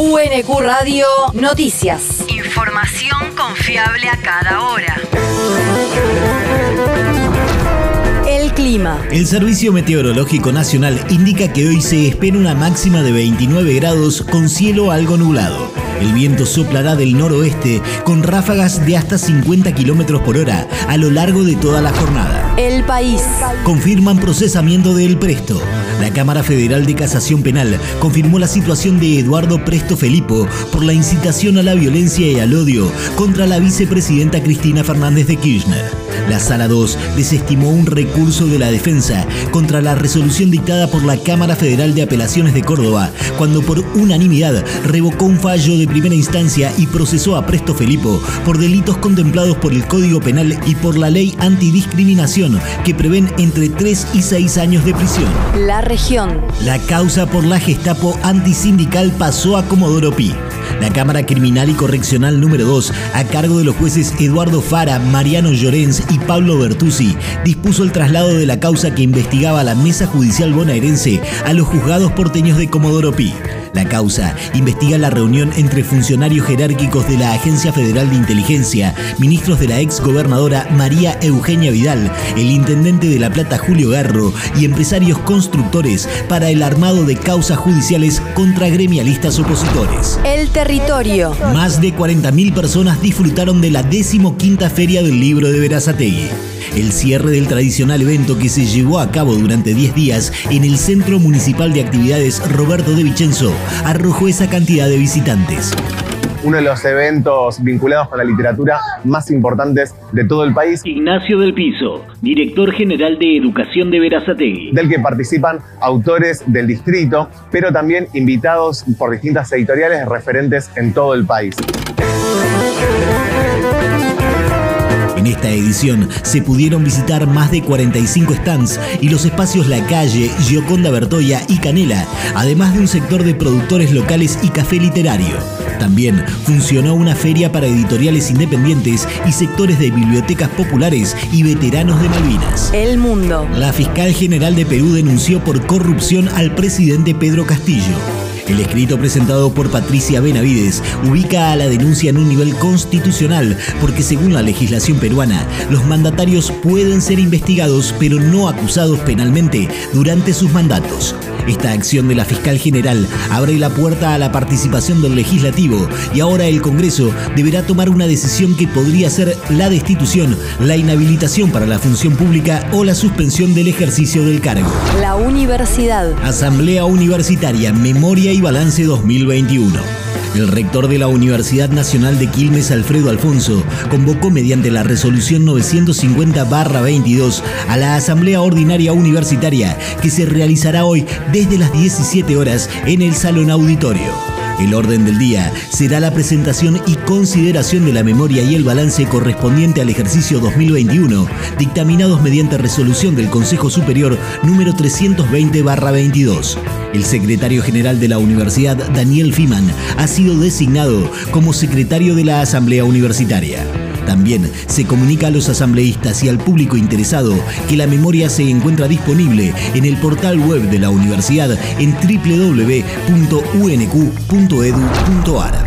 UNQ Radio Noticias. Información confiable a cada hora. El clima. El Servicio Meteorológico Nacional indica que hoy se espera una máxima de 29 grados con cielo algo nublado. El viento soplará del noroeste con ráfagas de hasta 50 kilómetros por hora a lo largo de toda la jornada. El país. Confirman procesamiento de El Presto. La Cámara Federal de Casación Penal confirmó la situación de Eduardo Presto Felipo por la incitación a la violencia y al odio contra la vicepresidenta Cristina Fernández de Kirchner. La Sala 2 desestimó un recurso de la defensa contra la resolución dictada por la Cámara Federal de Apelaciones de Córdoba, cuando por unanimidad revocó un fallo de primera instancia y procesó a Presto Felipo por delitos contemplados por el Código Penal y por la ley antidiscriminación, que prevén entre 3 y 6 años de prisión. La región. La causa por la Gestapo antisindical pasó a Comodoro Pi. La Cámara Criminal y Correccional número 2, a cargo de los jueces Eduardo Fara, Mariano Llorens y Pablo Bertuzzi, dispuso el traslado de la causa que investigaba la Mesa Judicial bonaerense a los juzgados porteños de Comodoro Pi. La causa investiga la reunión entre funcionarios jerárquicos de la Agencia Federal de Inteligencia, ministros de la ex gobernadora María Eugenia Vidal, el intendente de La Plata Julio Garro y empresarios constructores para el armado de causas judiciales contra gremialistas opositores. El territorio. Más de 40.000 personas disfrutaron de la 15 Feria del Libro de Verazategui. El cierre del tradicional evento que se llevó a cabo durante 10 días en el Centro Municipal de Actividades Roberto de Vicenzo arrojó esa cantidad de visitantes uno de los eventos vinculados con la literatura más importantes de todo el país. Ignacio del Piso, director general de Educación de Verazategui. Del que participan autores del distrito, pero también invitados por distintas editoriales referentes en todo el país. Esta edición se pudieron visitar más de 45 stands y los espacios La Calle, Gioconda Bertoya y Canela, además de un sector de productores locales y café literario. También funcionó una feria para editoriales independientes y sectores de bibliotecas populares y veteranos de Malvinas. El mundo. La fiscal general de Perú denunció por corrupción al presidente Pedro Castillo. El escrito presentado por Patricia Benavides ubica a la denuncia en un nivel constitucional porque según la legislación peruana, los mandatarios pueden ser investigados pero no acusados penalmente durante sus mandatos. Esta acción de la fiscal general abre la puerta a la participación del legislativo y ahora el Congreso deberá tomar una decisión que podría ser la destitución, la inhabilitación para la función pública o la suspensión del ejercicio del cargo. La universidad. Asamblea Universitaria, Memoria y Balance 2021. El rector de la Universidad Nacional de Quilmes, Alfredo Alfonso, convocó mediante la resolución 950-22 a la Asamblea Ordinaria Universitaria que se realizará hoy desde las 17 horas en el Salón Auditorio. El orden del día será la presentación y consideración de la memoria y el balance correspondiente al ejercicio 2021, dictaminados mediante resolución del Consejo Superior número 320-22. El secretario general de la universidad, Daniel Fiman, ha sido designado como secretario de la Asamblea Universitaria. También se comunica a los asambleístas y al público interesado que la memoria se encuentra disponible en el portal web de la universidad en www.unq.edu.ar.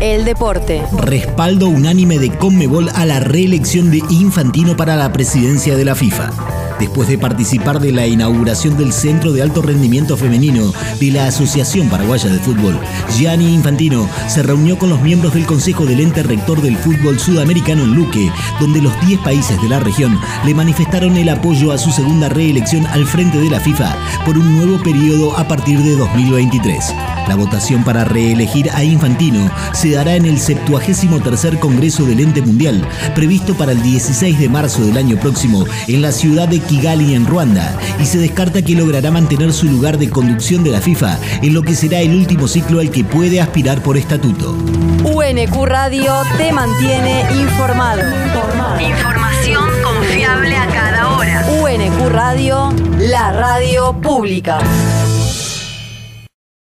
El deporte. Respaldo unánime de Conmebol a la reelección de Infantino para la presidencia de la FIFA después de participar de la inauguración del Centro de Alto Rendimiento Femenino de la Asociación Paraguaya de Fútbol. Gianni Infantino se reunió con los miembros del Consejo del Ente Rector del Fútbol Sudamericano en Luque, donde los 10 países de la región le manifestaron el apoyo a su segunda reelección al frente de la FIFA por un nuevo periodo a partir de 2023. La votación para reelegir a Infantino se dará en el 73 Congreso del Ente Mundial, previsto para el 16 de marzo del año próximo en la ciudad de Kigali, en Ruanda, y se descarta que logrará mantener su lugar de conducción de la FIFA en lo que será el último ciclo al que puede aspirar por estatuto. UNQ Radio te mantiene informado. Información confiable a cada hora. UNQ Radio, la radio pública.